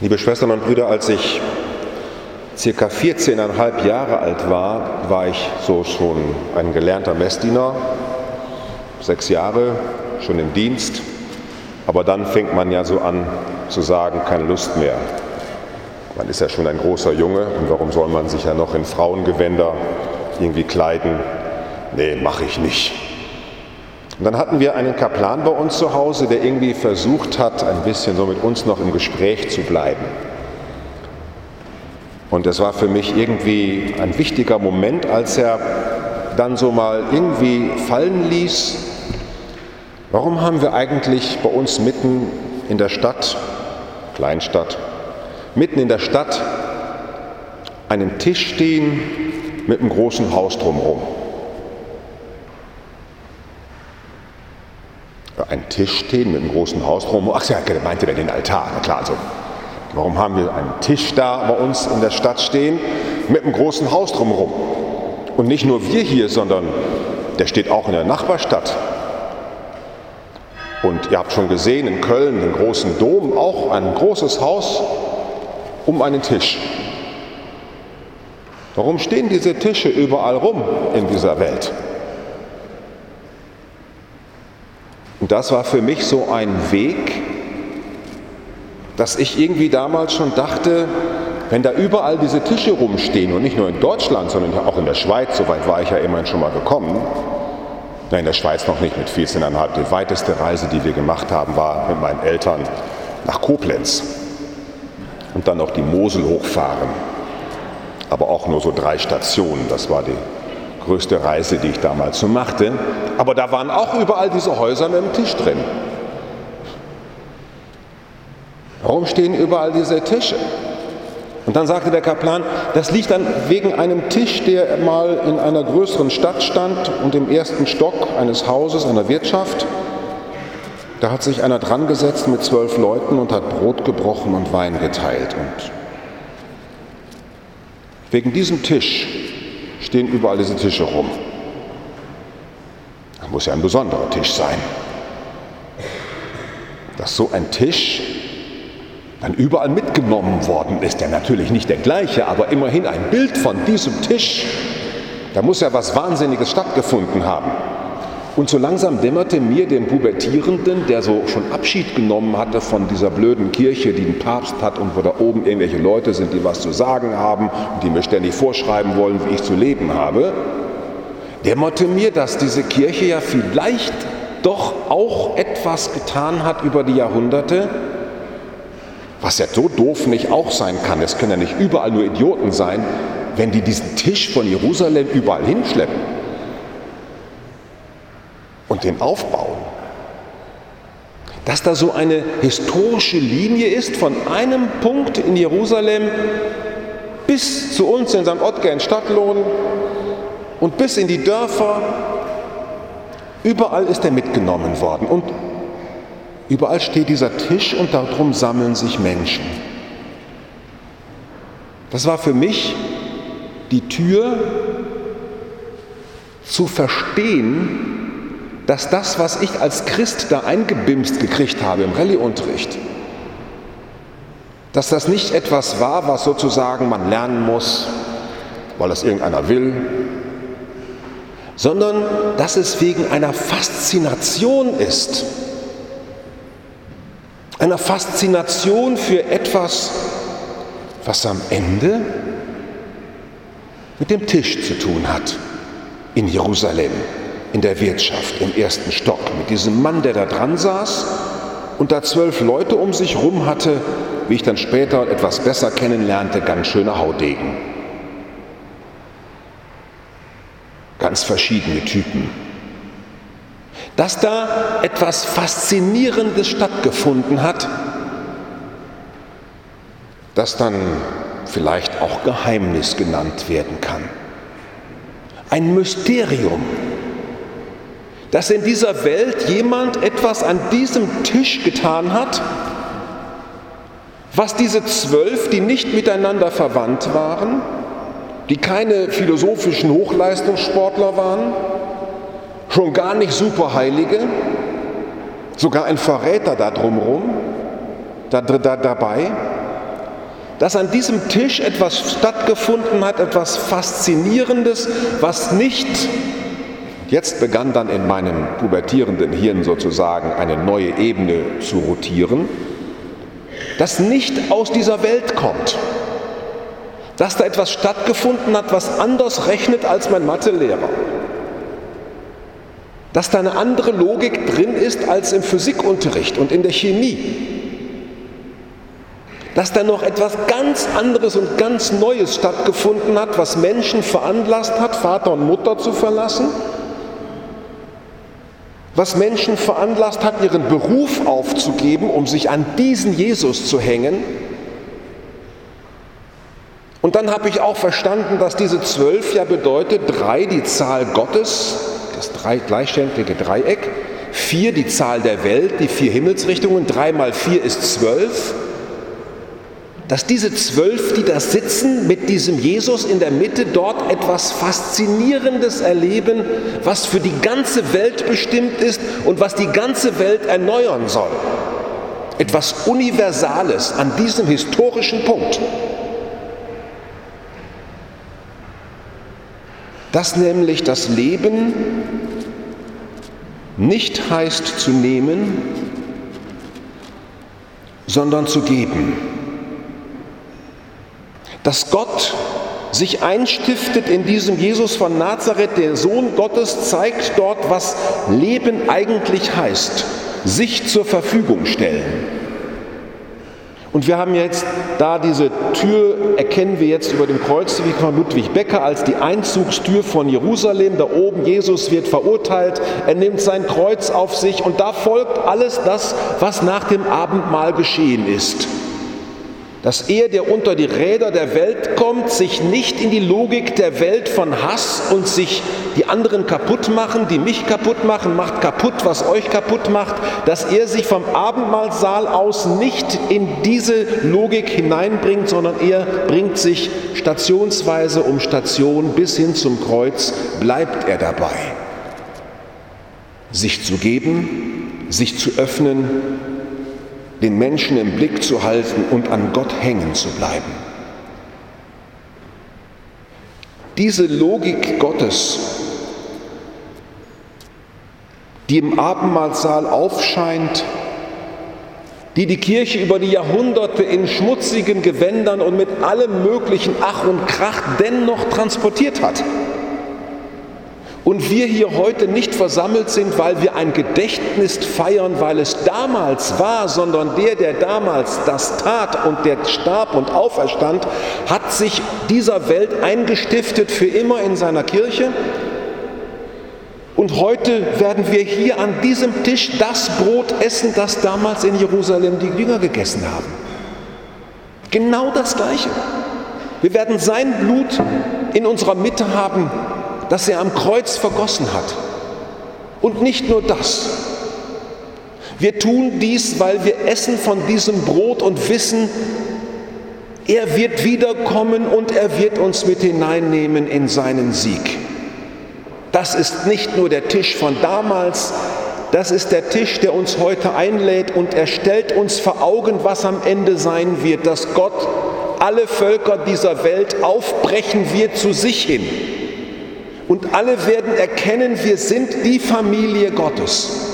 Liebe Schwestern und Brüder, als ich circa 14,5 Jahre alt war, war ich so schon ein gelernter Messdiener, sechs Jahre schon im Dienst, aber dann fängt man ja so an zu sagen, keine Lust mehr. Man ist ja schon ein großer Junge und warum soll man sich ja noch in Frauengewänder irgendwie kleiden? Nee, mache ich nicht. Und dann hatten wir einen Kaplan bei uns zu Hause, der irgendwie versucht hat, ein bisschen so mit uns noch im Gespräch zu bleiben. Und es war für mich irgendwie ein wichtiger Moment, als er dann so mal irgendwie fallen ließ, warum haben wir eigentlich bei uns mitten in der Stadt, Kleinstadt, mitten in der Stadt einen Tisch stehen mit einem großen Haus drumherum? Einen Tisch stehen mit einem großen Haus drum. Ach ja, meinte er den Altar. Na klar, also warum haben wir einen Tisch da bei uns in der Stadt stehen mit einem großen Haus drumherum? Und nicht nur wir hier, sondern der steht auch in der Nachbarstadt. Und ihr habt schon gesehen, in Köln, den großen Dom, auch ein großes Haus um einen Tisch. Warum stehen diese Tische überall rum in dieser Welt? Und das war für mich so ein Weg, dass ich irgendwie damals schon dachte, wenn da überall diese Tische rumstehen und nicht nur in Deutschland, sondern auch in der Schweiz, soweit war ich ja immerhin schon mal gekommen, nein, in der Schweiz noch nicht mit 14,5, die weiteste Reise, die wir gemacht haben, war mit meinen Eltern nach Koblenz. Und dann noch die Mosel hochfahren, aber auch nur so drei Stationen, das war die größte Reise, die ich damals so machte. Aber da waren auch überall diese Häuser mit dem Tisch drin. Warum stehen überall diese Tische? Und dann sagte der Kaplan, das liegt dann wegen einem Tisch, der mal in einer größeren Stadt stand und im ersten Stock eines Hauses, einer Wirtschaft. Da hat sich einer dran gesetzt mit zwölf Leuten und hat Brot gebrochen und Wein geteilt. Und wegen diesem Tisch stehen überall diese Tische rum. Das muss ja ein besonderer Tisch sein. Dass so ein Tisch dann überall mitgenommen worden ist, der natürlich nicht der gleiche, aber immerhin ein Bild von diesem Tisch. Da muss ja was Wahnsinniges stattgefunden haben. Und so langsam dämmerte mir, dem Pubertierenden, der so schon Abschied genommen hatte von dieser blöden Kirche, die einen Papst hat und wo da oben irgendwelche Leute sind, die was zu sagen haben und die mir ständig vorschreiben wollen, wie ich zu leben habe, dämmerte mir, dass diese Kirche ja vielleicht doch auch etwas getan hat über die Jahrhunderte, was ja so doof nicht auch sein kann. Es können ja nicht überall nur Idioten sein, wenn die diesen Tisch von Jerusalem überall hinschleppen und den aufbauen. Dass da so eine historische Linie ist von einem Punkt in Jerusalem bis zu uns in St. Ottger in Stadtlohn und bis in die Dörfer. Überall ist er mitgenommen worden und überall steht dieser Tisch und darum sammeln sich Menschen. Das war für mich die Tür zu verstehen, dass das, was ich als Christ da eingebimst gekriegt habe im Rallyeunterricht, dass das nicht etwas war, was sozusagen man lernen muss, weil das irgendeiner will, sondern dass es wegen einer Faszination ist. Einer Faszination für etwas, was am Ende mit dem Tisch zu tun hat in Jerusalem in der Wirtschaft im ersten Stock mit diesem Mann, der da dran saß und da zwölf Leute um sich rum hatte, wie ich dann später etwas besser kennenlernte, ganz schöne Haudegen. Ganz verschiedene Typen. Dass da etwas Faszinierendes stattgefunden hat, das dann vielleicht auch Geheimnis genannt werden kann. Ein Mysterium, dass in dieser Welt jemand etwas an diesem Tisch getan hat, was diese zwölf, die nicht miteinander verwandt waren, die keine philosophischen Hochleistungssportler waren, schon gar nicht Superheilige, sogar ein Verräter da drumherum, da, da dabei, dass an diesem Tisch etwas stattgefunden hat, etwas Faszinierendes, was nicht, jetzt begann dann in meinem pubertierenden Hirn sozusagen eine neue Ebene zu rotieren, das nicht aus dieser Welt kommt, dass da etwas stattgefunden hat, was anders rechnet als mein Mathelehrer, dass da eine andere Logik drin ist als im Physikunterricht und in der Chemie dass da noch etwas ganz anderes und ganz Neues stattgefunden hat, was Menschen veranlasst hat, Vater und Mutter zu verlassen, was Menschen veranlasst hat, ihren Beruf aufzugeben, um sich an diesen Jesus zu hängen. Und dann habe ich auch verstanden, dass diese zwölf ja bedeutet, drei die Zahl Gottes, das drei, gleichständige Dreieck, vier die Zahl der Welt, die vier Himmelsrichtungen, drei mal vier ist zwölf dass diese zwölf, die da sitzen, mit diesem Jesus in der Mitte dort etwas Faszinierendes erleben, was für die ganze Welt bestimmt ist und was die ganze Welt erneuern soll. Etwas Universales an diesem historischen Punkt. Dass nämlich das Leben nicht heißt zu nehmen, sondern zu geben dass Gott sich einstiftet in diesem Jesus von Nazareth, der Sohn Gottes, zeigt dort, was Leben eigentlich heißt, sich zur Verfügung stellen. Und wir haben jetzt da diese Tür, erkennen wir jetzt über dem Kreuzweg von Ludwig Becker als die Einzugstür von Jerusalem. Da oben, Jesus wird verurteilt, er nimmt sein Kreuz auf sich und da folgt alles das, was nach dem Abendmahl geschehen ist dass er, der unter die Räder der Welt kommt, sich nicht in die Logik der Welt von Hass und sich die anderen kaputt machen, die mich kaputt machen, macht kaputt, was euch kaputt macht, dass er sich vom Abendmahlsaal aus nicht in diese Logik hineinbringt, sondern er bringt sich stationsweise um Station bis hin zum Kreuz, bleibt er dabei. Sich zu geben, sich zu öffnen, den Menschen im Blick zu halten und an Gott hängen zu bleiben. Diese Logik Gottes, die im Abendmahlsaal aufscheint, die die Kirche über die Jahrhunderte in schmutzigen Gewändern und mit allem möglichen Ach und Krach dennoch transportiert hat und wir hier heute nicht versammelt sind, weil wir ein Gedächtnis feiern, weil es damals war, sondern der, der damals das tat und der starb und auferstand, hat sich dieser Welt eingestiftet für immer in seiner Kirche. Und heute werden wir hier an diesem Tisch das Brot essen, das damals in Jerusalem die Jünger gegessen haben. Genau das Gleiche. Wir werden sein Blut in unserer Mitte haben das er am Kreuz vergossen hat. Und nicht nur das. Wir tun dies, weil wir essen von diesem Brot und wissen, er wird wiederkommen und er wird uns mit hineinnehmen in seinen Sieg. Das ist nicht nur der Tisch von damals, das ist der Tisch, der uns heute einlädt und er stellt uns vor Augen, was am Ende sein wird, dass Gott alle Völker dieser Welt aufbrechen wird zu sich hin und alle werden erkennen, wir sind die Familie Gottes.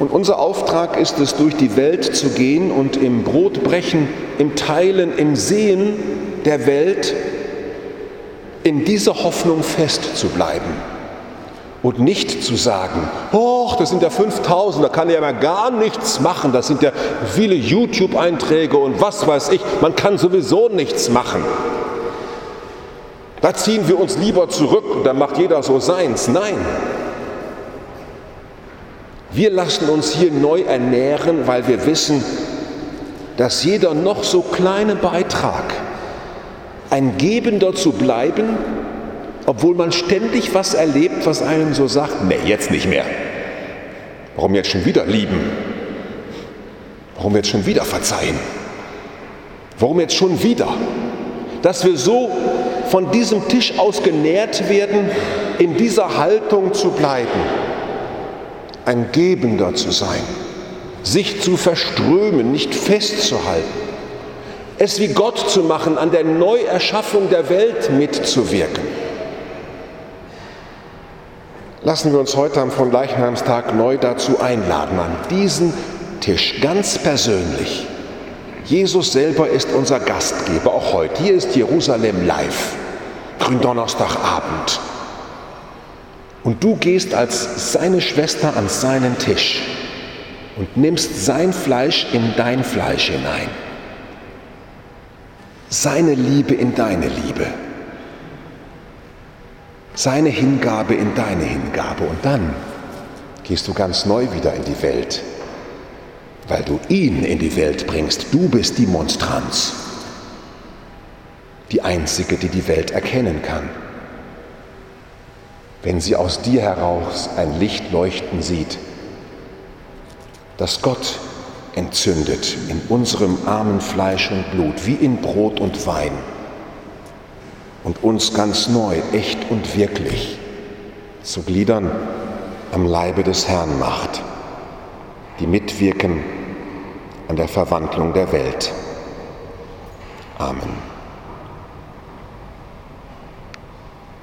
Und unser Auftrag ist es, durch die Welt zu gehen und im Brotbrechen, im Teilen, im Sehen der Welt in dieser Hoffnung festzubleiben und nicht zu sagen, oh, das sind ja 5000, da kann ja mal gar nichts machen, das sind ja viele YouTube-Einträge und was weiß ich, man kann sowieso nichts machen. Da ziehen wir uns lieber zurück und dann macht jeder so seins. Nein. Wir lassen uns hier neu ernähren, weil wir wissen, dass jeder noch so kleine Beitrag, ein Gebender zu bleiben, obwohl man ständig was erlebt, was einem so sagt, nee, jetzt nicht mehr. Warum jetzt schon wieder lieben? Warum jetzt schon wieder verzeihen? Warum jetzt schon wieder? Dass wir so von diesem Tisch aus genährt werden, in dieser Haltung zu bleiben, ein Gebender zu sein, sich zu verströmen, nicht festzuhalten, es wie Gott zu machen, an der Neuerschaffung der Welt mitzuwirken. Lassen wir uns heute am von Leichnamstag neu dazu einladen, an diesen Tisch ganz persönlich. Jesus selber ist unser Gastgeber, auch heute. Hier ist Jerusalem live, Gründonnerstagabend. Und du gehst als seine Schwester an seinen Tisch und nimmst sein Fleisch in dein Fleisch hinein. Seine Liebe in deine Liebe. Seine Hingabe in deine Hingabe. Und dann gehst du ganz neu wieder in die Welt weil du ihn in die Welt bringst. Du bist die Monstranz, die einzige, die die Welt erkennen kann. Wenn sie aus dir heraus ein Licht leuchten sieht, das Gott entzündet in unserem armen Fleisch und Blut, wie in Brot und Wein, und uns ganz neu, echt und wirklich zu Gliedern am Leibe des Herrn macht die mitwirken an der Verwandlung der Welt. Amen.